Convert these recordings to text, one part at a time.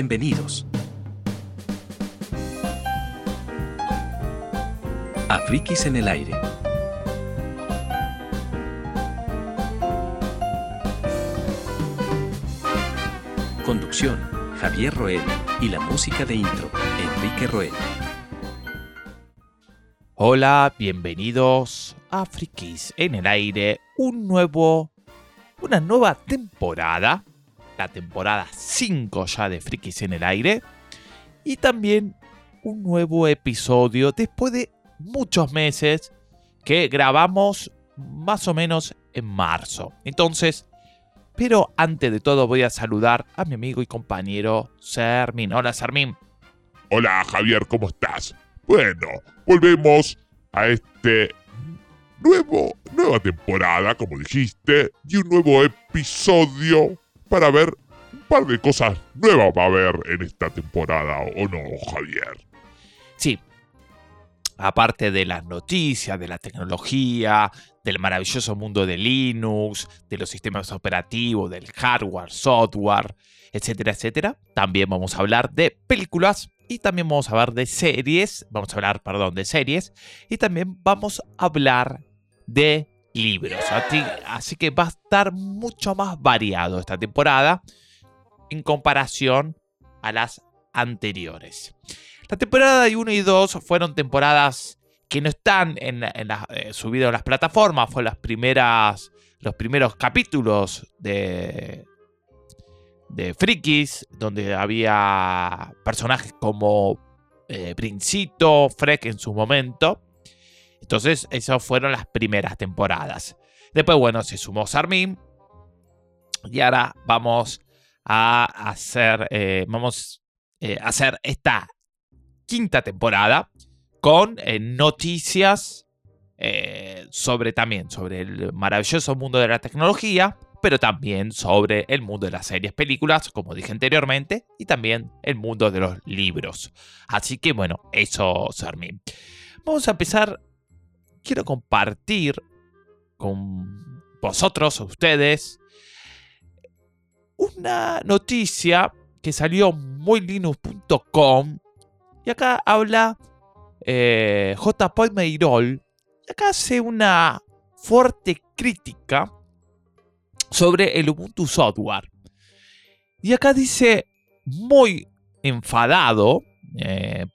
Bienvenidos. A Frikis en el aire. Conducción, Javier Roel y la música de intro, Enrique Roel. Hola, bienvenidos a Frikis en el aire, un nuevo, una nueva temporada, la temporada 5 ya de Frikis en el aire, y también un nuevo episodio después de muchos meses que grabamos más o menos en marzo. Entonces, pero antes de todo voy a saludar a mi amigo y compañero Sermin. Hola Sermin. Hola Javier, ¿cómo estás? Bueno, volvemos a este nuevo, nueva temporada, como dijiste, y un nuevo episodio para ver un par de cosas nuevas va a haber en esta temporada, ¿o no, Javier? Sí, aparte de las noticias, de la tecnología, del maravilloso mundo de Linux, de los sistemas operativos, del hardware, software, etcétera, etcétera. También vamos a hablar de películas y también vamos a hablar de series, vamos a hablar, perdón, de series y también vamos a hablar de libros. Así que va a estar mucho más variado esta temporada en comparación a las anteriores. La temporada 1 y 2 fueron temporadas que no están en, en eh, subidas a las plataformas, fue las primeras, los primeros capítulos de, de Frikis, donde había personajes como eh, Freck en su momento. Entonces, esas fueron las primeras temporadas. Después, bueno, se sumó Sarmin. Y ahora vamos a hacer, eh, vamos a hacer esta quinta temporada con eh, noticias eh, sobre también sobre el maravilloso mundo de la tecnología, pero también sobre el mundo de las series, películas, como dije anteriormente, y también el mundo de los libros. Así que bueno, eso, Sarmi. Vamos a empezar. Quiero compartir con vosotros, ustedes, una noticia que salió muylinux.com y acá habla eh, J. Y acá hace una fuerte crítica sobre el Ubuntu Software. Y acá dice, muy enfadado, eh,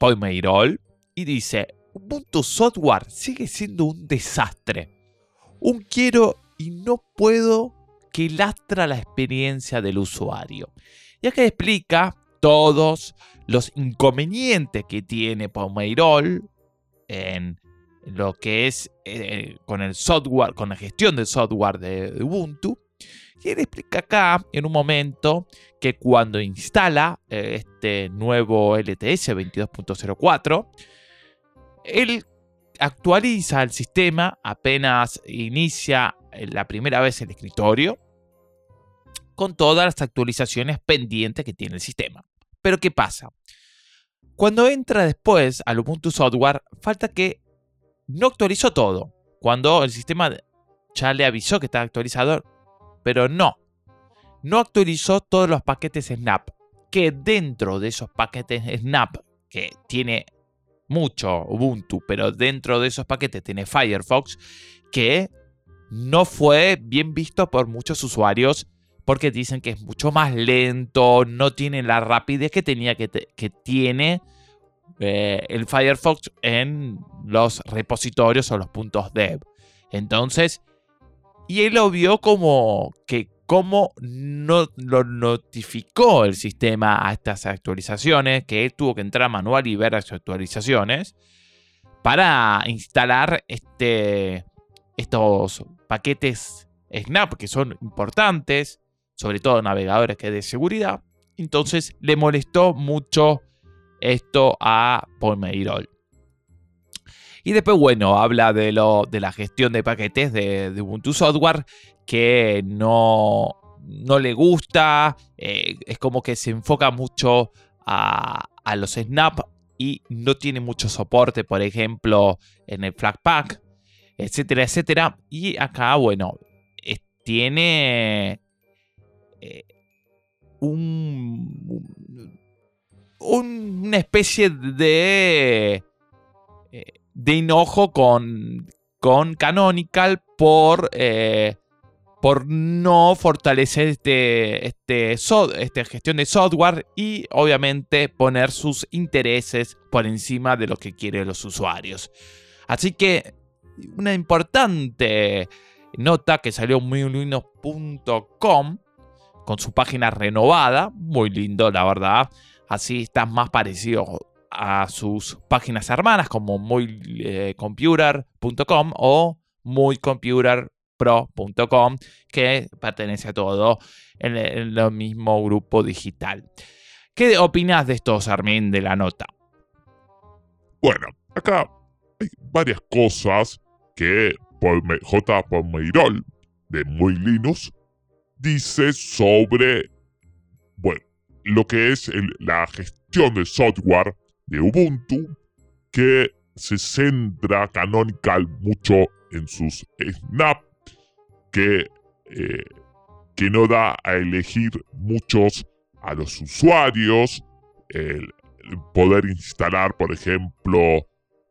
y dice, Ubuntu Software sigue siendo un desastre. Un quiero y no puedo que lastra la experiencia del usuario. Y acá explica todos los inconvenientes que tiene Palmeirol en lo que es eh, con el software, con la gestión del software de, Ubuntu. Y él explica acá en un momento que cuando instala eh, este nuevo LTS 22.04, él actualiza el sistema apenas inicia la primera vez el escritorio con todas las actualizaciones pendientes que tiene el sistema. Pero ¿qué pasa? Cuando entra después al Ubuntu Software, falta que no actualizó todo. Cuando el sistema ya le avisó que estaba actualizado, pero no. No actualizó todos los paquetes Snap. Que dentro de esos paquetes Snap, que tiene mucho Ubuntu, pero dentro de esos paquetes tiene Firefox, que no fue bien visto por muchos usuarios porque dicen que es mucho más lento, no tiene la rapidez que tenía que, tiene eh, el Firefox en los repositorios o los puntos dev. Entonces, y él lo vio como que como no lo notificó el sistema a estas actualizaciones, que él tuvo que entrar manual y ver las actualizaciones para instalar este, estos paquetes Snap que son importantes sobre todo navegadores que de seguridad. Entonces le molestó mucho esto a Meirol. Y después, bueno, habla de, lo, de la gestión de paquetes de, Ubuntu Software que no, no le gusta. Eh, es como que se enfoca mucho a, a, los Snap y no tiene mucho soporte, por ejemplo, en el Flatpak, etcétera, etcétera. Y acá, bueno, tiene eh, un, una especie de, eh, de enojo con, con Canonical por, por no fortalecer este, este, esta gestión de software y obviamente poner sus intereses por encima de lo que quieren los usuarios. Así que una importante nota que salió muylinux.com con su página renovada, muy lindo la verdad, así está más parecido a sus páginas hermanas como muycomputer.com eh, o muycomputerpro.com que pertenece a todo en el, mismo grupo digital. ¿Qué opinas de esto, Sarmín, de la nota? Bueno, acá hay varias cosas que J. Palmeirol de Muy Linux dice sobre bueno, lo que es la gestión de software de Ubuntu que se centra Canonical mucho en sus snap que, eh, que no da a elegir muchos a los usuarios el poder instalar por ejemplo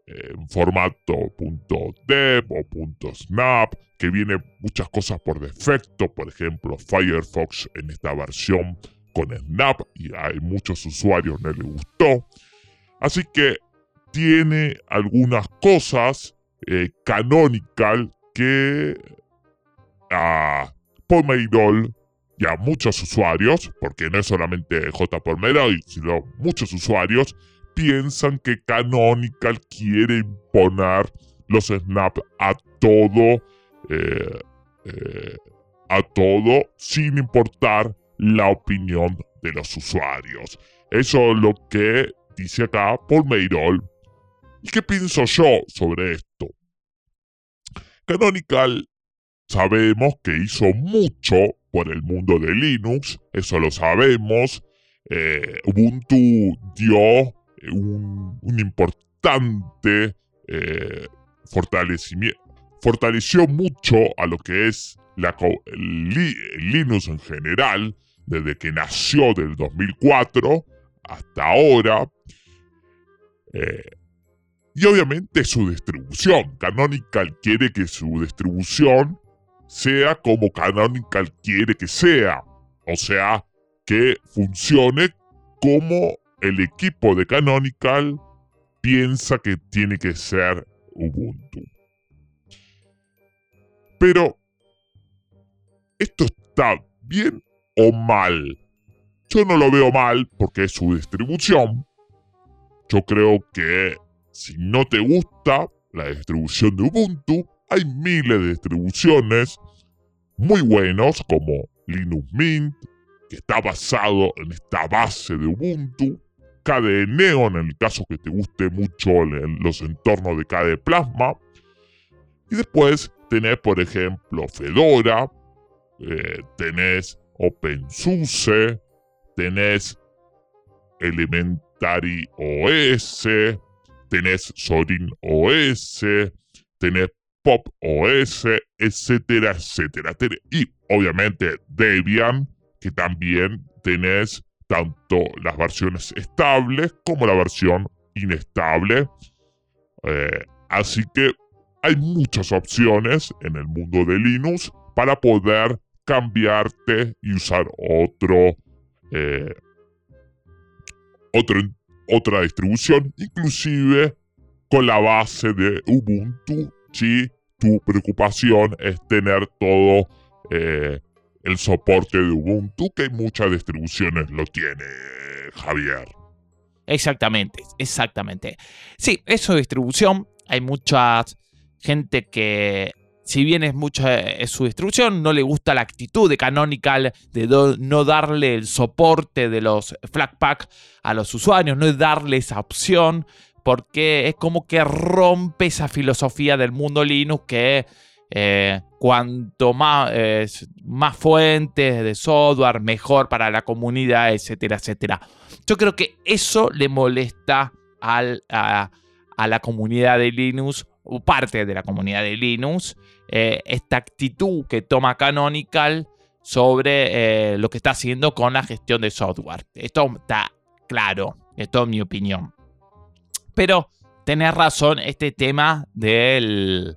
en formato .dev o .snap, que viene muchas cosas por defecto, por ejemplo Firefox en esta versión con Snap y hay muchos usuarios no le gustó. Así que tiene algunas cosas eh, canonical que a Pomeirol y a muchos usuarios, porque no es solamente J. Pomeirol, sino muchos usuarios, piensan que Canonical quiere imponer los snaps a todo, eh, eh, a todo, sin importar la opinión de los usuarios. Eso es lo que dice acá Paul Meirol. ¿Y qué pienso yo sobre esto? Canonical sabemos que hizo mucho por el mundo de Linux, eso lo sabemos. Eh, Ubuntu dio un, importante eh, fortalecimiento. Fortaleció mucho a lo que es la, Linux en general, desde que nació del 2004 hasta ahora. Eh, y obviamente su distribución. Canonical quiere que su distribución sea como Canonical quiere que sea. O sea, que funcione como el equipo de Canonical piensa que tiene que ser Ubuntu. Pero, ¿esto está bien o mal? Yo no lo veo mal porque es su distribución. Yo creo que si no te gusta la distribución de Ubuntu, hay miles de distribuciones muy buenos como Linux Mint, que está basado en esta base de Ubuntu, KDE Neon en el caso que te guste mucho los entornos de KDE Plasma. Y después tenés, por ejemplo, Fedora, eh, tenés OpenSUSE, tenés Elementary OS, tenés Sorin OS, tenés Pop OS, etcétera, etcétera. Y obviamente Debian, que también tenés tanto las versiones estables como la versión inestable. Eh, así que hay muchas opciones en el mundo de Linux para poder cambiarte y usar otro, eh, otro otra distribución, inclusive con la base de Ubuntu, si tu preocupación es tener todo eh, el soporte de Ubuntu, que muchas distribuciones lo tiene, Javier. Exactamente, exactamente. Sí, eso de distribución. Hay mucha gente que, si bien es mucha es su distribución, no le gusta la actitud de Canonical de no darle el soporte de los Flatpak a los usuarios, no es darle esa opción, porque es como que rompe esa filosofía del mundo Linux que eh, cuanto más, más fuentes de software, mejor para la comunidad, etcétera, etcétera. Yo creo que eso le molesta al, a, la comunidad de Linux, o parte de la comunidad de Linux, eh, esta actitud que toma Canonical sobre eh, lo que está haciendo con la gestión de software. Esto está claro. Esto es mi opinión. Pero tenés razón, este tema del.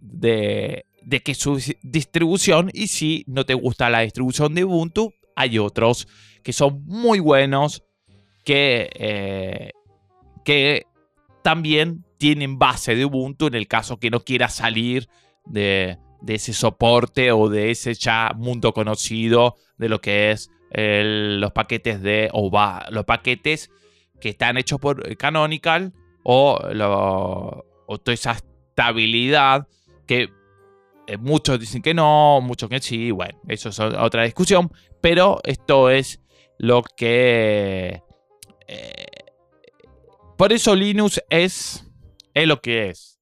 De, de que su distribución, y si no te gusta la distribución de Ubuntu, hay otros que son muy buenos, que, eh, que también tienen base de Ubuntu en el caso que no quieras salir de, ese soporte o de ese ya mundo conocido de lo que es los paquetes de o los paquetes que están hechos por Canonical o, toda esa estabilidad que eh, muchos dicen que no, muchos que sí, bueno, eso es otra discusión, pero esto es lo que... Eh, por eso Linux es, es lo que es.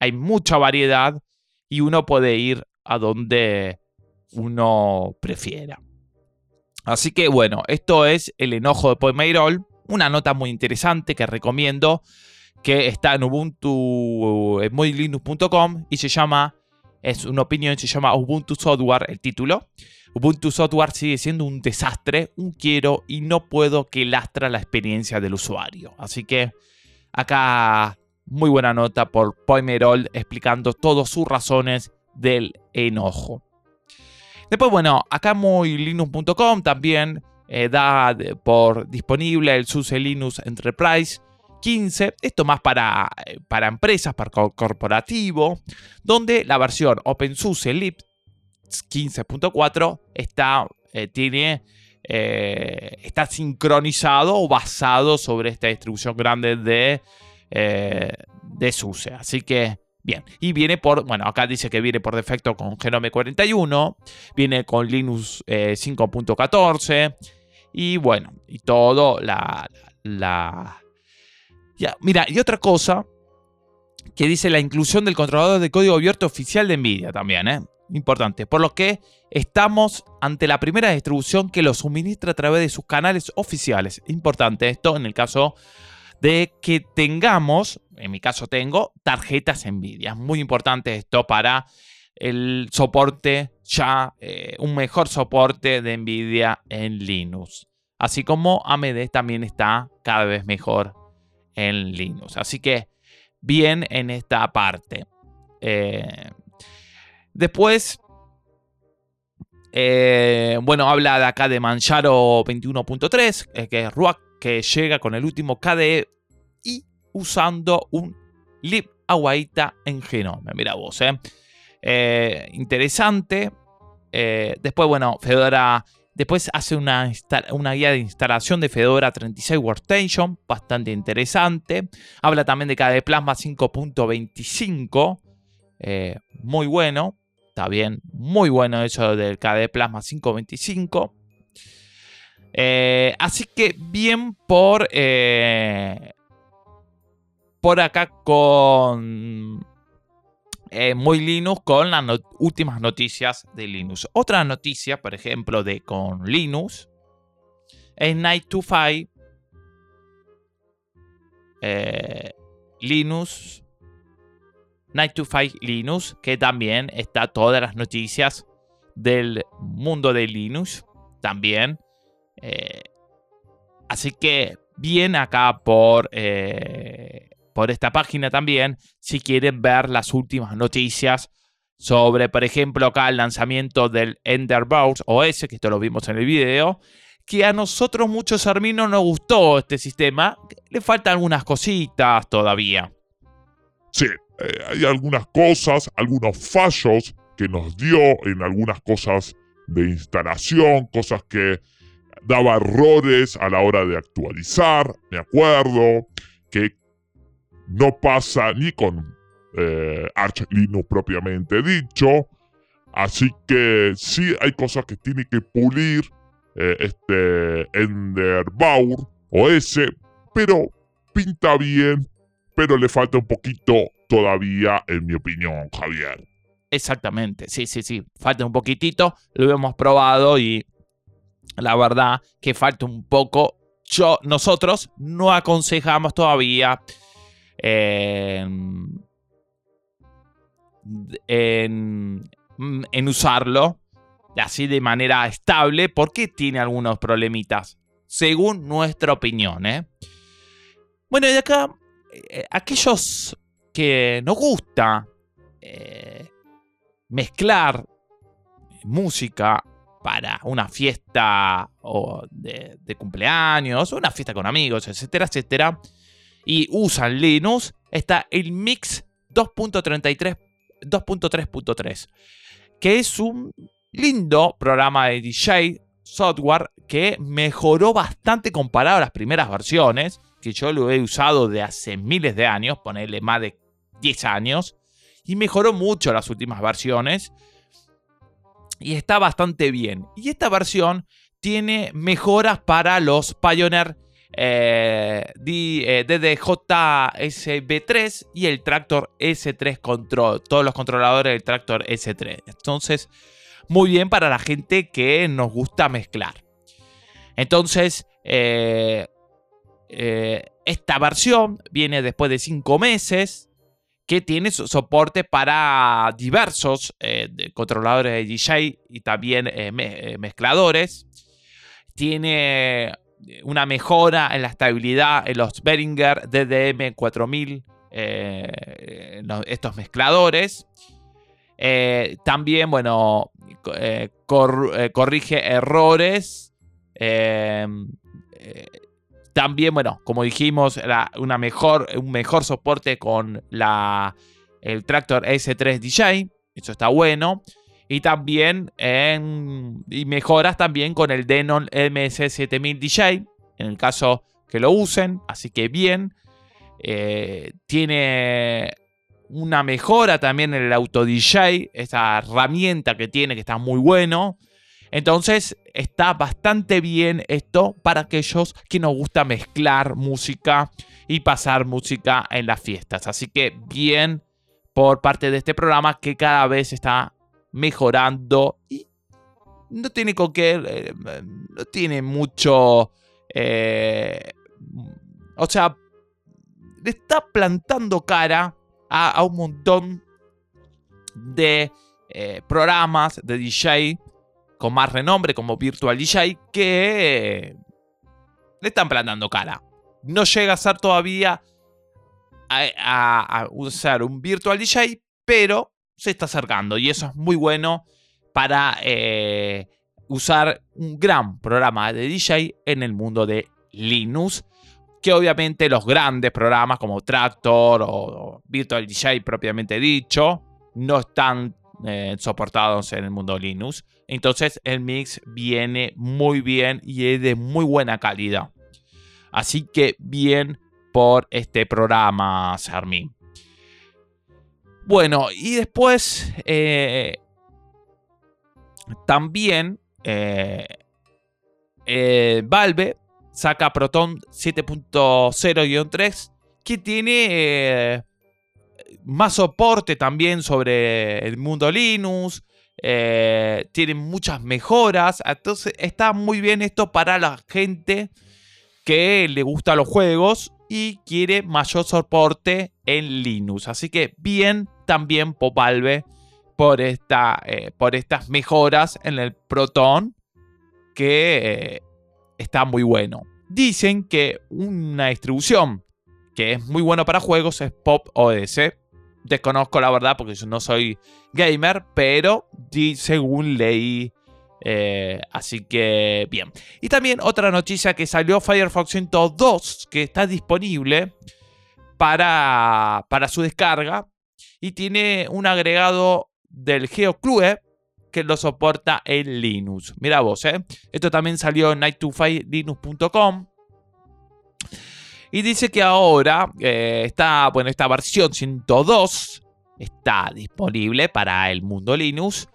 Hay mucha variedad y uno puede ir a donde uno prefiera. Así que bueno, esto es el enojo de Poemairol, una nota muy interesante que recomiendo, que está en Ubuntu, linux.com y se llama es una opinión, se llama Ubuntu Software, el título. Ubuntu Software sigue siendo un desastre, un quiero y no puedo que lastra la experiencia del usuario. Así que acá muy buena nota por Poimerol explicando todas sus razones del enojo. Después, bueno, acá muy linux.com también eh, da por disponible el SUSE Linux Enterprise 15, esto más para, eh, para empresas, para corporativo, donde la versión OpenSUSE Lib 15.4 está, eh, eh, está sincronizado o basado sobre esta distribución grande de, de SUSE. Así que, bien. Y viene por, bueno, acá dice que viene por defecto con Genome 41, viene con Linux 5.14 y bueno, y todo la, la mira, y otra cosa que dice la inclusión del controlador de código abierto oficial de Nvidia también, ¿eh? Importante. Por lo que estamos ante la primera distribución que lo suministra a través de sus canales oficiales. Importante esto en el caso de que tengamos, en mi caso tengo, tarjetas Nvidia. Muy importante esto para el soporte ya, eh, un mejor soporte de Nvidia en Linux. Así como AMD también está cada vez mejor en Linux. Así que bien en esta parte. Eh, después, eh, bueno, habla de acá de Manjaro 21.3, eh, que es RUAC, que llega con el último KDE y usando un lib aguaita en Genome. Mira vos, eh. Interesante. después, bueno, Fedora Después hace una, una, guía de instalación de Fedora 36 Workstation, bastante interesante. Habla también de KDE Plasma 5.25, eh, muy bueno. Está bien, muy bueno eso del KDE Plasma 5.25. Eh, así que bien por, eh, por acá con eh, muy Linux con las últimas noticias de Linux. Otra noticia, por ejemplo, de con Linux es Night to Five eh, Linux. Night to Five Linux, que también está todas las noticias del mundo de Linux. También. Eh, así que bien acá por por esta página también si quieren ver las últimas noticias sobre, por ejemplo, acá el lanzamiento del Enderbox OS, que esto lo vimos en el video, que a nosotros muchos arminos nos gustó este sistema, le faltan algunas cositas todavía. Sí, eh, hay algunas cosas, algunos fallos que nos dio en algunas cosas de instalación, cosas que daba errores a la hora de actualizar, me acuerdo, que no pasa ni con eh, Arch Linux propiamente dicho. Así que sí hay cosas que tiene que pulir eh, este Enderbaur OS, pero pinta bien, pero le falta un poquito todavía, en mi opinión, Javier. Exactamente, sí, sí, sí, falta un poquitito, lo hemos probado y la verdad que falta un poco. Yo, nosotros no aconsejamos todavía en, en, usarlo así de manera estable porque tiene algunos problemitas. según nuestra opinión. ¿eh? Bueno, y acá, eh, aquellos que nos gusta eh, mezclar música para una fiesta o de, de cumpleaños, una fiesta con amigos, etcétera, etcétera, y usan Linux, está el Mix 2.33 2.3.3, que es un lindo programa de DJ software que mejoró bastante comparado a las primeras versiones, que yo lo he usado de hace miles de años, ponerle más de 10 años, y mejoró mucho las últimas versiones, y está bastante bien. Y esta versión tiene mejoras para los Pioneer eh, DDJ-SB3 eh, y el Tractor S3 Control. Todos los controladores del Tractor S3. Entonces, muy bien para la gente que nos gusta mezclar. Entonces, eh, esta versión viene después de 5 meses. Que tiene soporte para diversos controladores de DJ y también mezcladores. Tiene una mejora en la estabilidad en los Behringer DDM 4000, eh, estos mezcladores. Eh, también, bueno, eh, corrige errores. también, bueno, como dijimos, una mejor, un mejor soporte con la, el Tractor S3 DJ. Eso está bueno. Y también en, y mejoras también con el Denon MS7000 DJ, en el caso que lo usen, así que bien. Eh, tiene una mejora también en el Auto DJ, esa herramienta que tiene que está muy bueno. Entonces está bastante bien esto para aquellos que nos gusta mezclar música y pasar música en las fiestas. Así que bien por parte de este programa que cada vez está mejorando y no tiene con qué, eh, no tiene mucho, eh, o sea, le está plantando cara a, un montón de eh, programas de DJ con más renombre como Virtual DJ que le están plantando cara. No llega a ser todavía a usar un Virtual DJ, pero se está acercando y eso es muy bueno para eh, usar un gran programa de DJ en el mundo de Linux. Que obviamente los grandes programas como Tractor o Virtual DJ propiamente dicho no están eh, soportados en el mundo Linux. Entonces el mix viene muy bien y es de muy buena calidad. Así que bien por este programa, Sarmin. Bueno, y después eh, también eh, eh, Valve saca Proton 7.0-3 que tiene más soporte también sobre el mundo Linux. tiene muchas mejoras. Entonces está muy bien esto para la gente que le gusta los juegos y quiere mayor soporte en Linux. Así que bien también por Valve por, esta, eh, por estas mejoras en el Proton que eh, está muy bueno. Dicen que una distribución que es muy buena para juegos es Pop OS. Desconozco la verdad porque yo no soy gamer, pero según leí eh, así que bien. Y también otra noticia que salió Firefox 102 que está disponible para, para su descarga y tiene un agregado del GeoClue que lo soporta en Linux. Mira vos, ¿eh? Esto también salió en night2filinux.com. Y dice que ahora eh, está, bueno, esta versión 102 está disponible para el mundo Linux.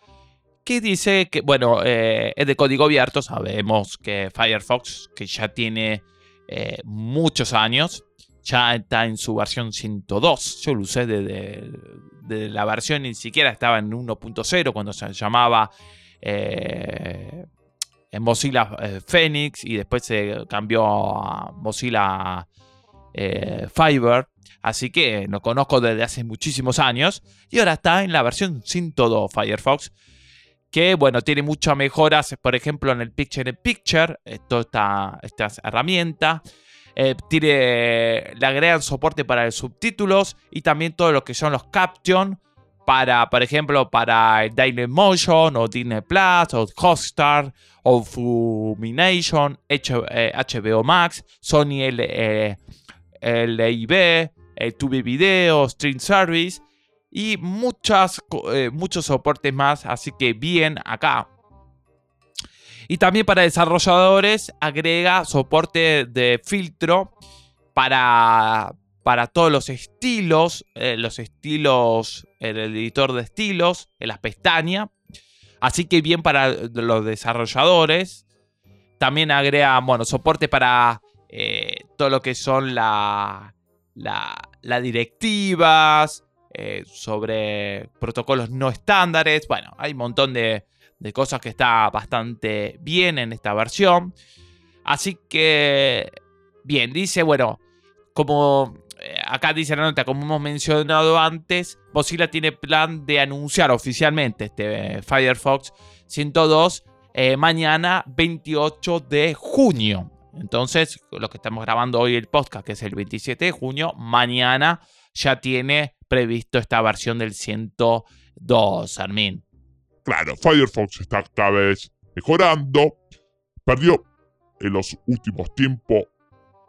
Que dice que, bueno, eh, es de código abierto. Sabemos que Firefox, que ya tiene eh, muchos años, ya está en su versión 102. Yo lo usé desde, la versión, ni siquiera estaba en 1.0 cuando se llamaba eh, en Mozilla eh, Phoenix y después se cambió a Mozilla eh, Fiber. Así que lo conozco desde hace muchísimos años y ahora está en la versión 102 Firefox. que bueno, tiene muchas mejoras, por ejemplo, en el Picture in Picture, eh, toda esta, esta herramienta. Eh, tiene, le agregan soporte para los subtítulos y también todo lo que son los caption para, por ejemplo, para Daily Motion o Disney Plus o Hotstar o Fumination, HBO eh, Max, Sony L, LIB, Tube Video, Stream Service y muchas, eh, muchos soportes más, así que bien acá. Y también para desarrolladores agrega soporte de filtro para, para todos los estilos, eh, los estilos, el editor de estilos, en las pestañas. Así que bien para los desarrolladores. También agrega, bueno, soporte para eh, todo lo que son las la directivas, eh, sobre protocolos no estándares. Bueno, hay un montón de, cosas que está bastante bien en esta versión. Así que, bien, dice, bueno, como eh, acá dice la nota, como hemos mencionado antes, Mozilla tiene plan de anunciar oficialmente este Firefox 102 eh, mañana 28 de junio. Entonces, lo que estamos grabando hoy el podcast, que es el 27 de junio, mañana ya tiene previsto esta versión del 102, Armin. Claro, Firefox está cada vez mejorando. Perdió en los últimos tiempos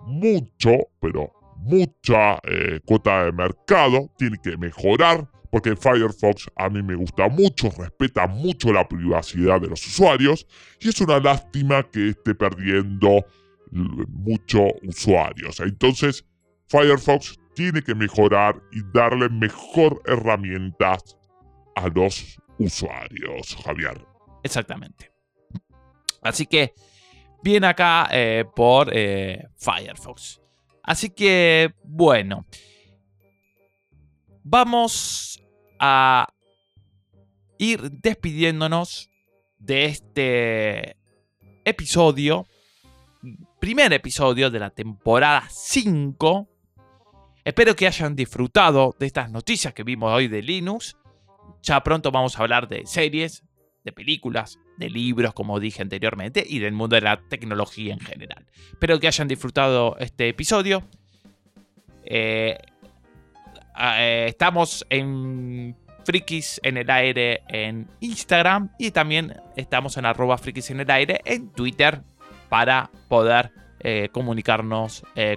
mucho, pero mucha eh, cuota de mercado. Tiene que mejorar porque Firefox a mí me gusta mucho, respeta mucho la privacidad de los usuarios y es una lástima que esté perdiendo muchos usuarios. Entonces, Firefox tiene que mejorar y darle mejor herramientas a los usuarios, Javier. Exactamente. Así que, bien acá eh, por eh, Firefox. Así que, bueno. Vamos a ir despidiéndonos de este episodio. Primer episodio de la temporada 5 Espero que hayan disfrutado de estas noticias que vimos hoy de Linux. Ya pronto vamos a hablar de series, de películas, de libros, como dije anteriormente, y del mundo de la tecnología en general. Espero que hayan disfrutado este episodio. Eh, eh, estamos en Frikis en el aire en Instagram y también estamos en arroba Frikis en el aire en Twitter para poder eh, comunicarnos, eh,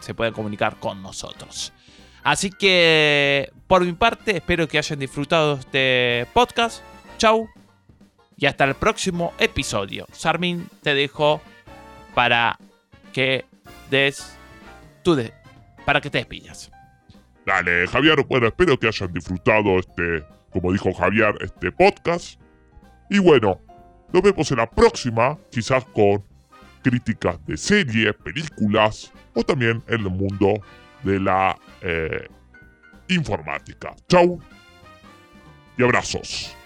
se pueden comunicar con nosotros. Así que, por mi parte, espero que hayan disfrutado este podcast. Chau. Y hasta el próximo episodio. Sarmin, te dejo para que des tu de, para que te despidas. Dale, Javier. Bueno, espero que hayan disfrutado este, como dijo Javier, este podcast. Y bueno, nos vemos en la próxima, quizás con críticas de series, películas o también en el mundo de la eh, informática. Chau y abrazos.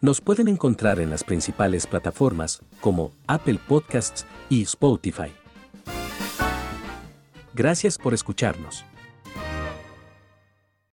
Nos pueden encontrar en las principales plataformas como Apple Podcasts y Spotify. Gracias por escucharnos.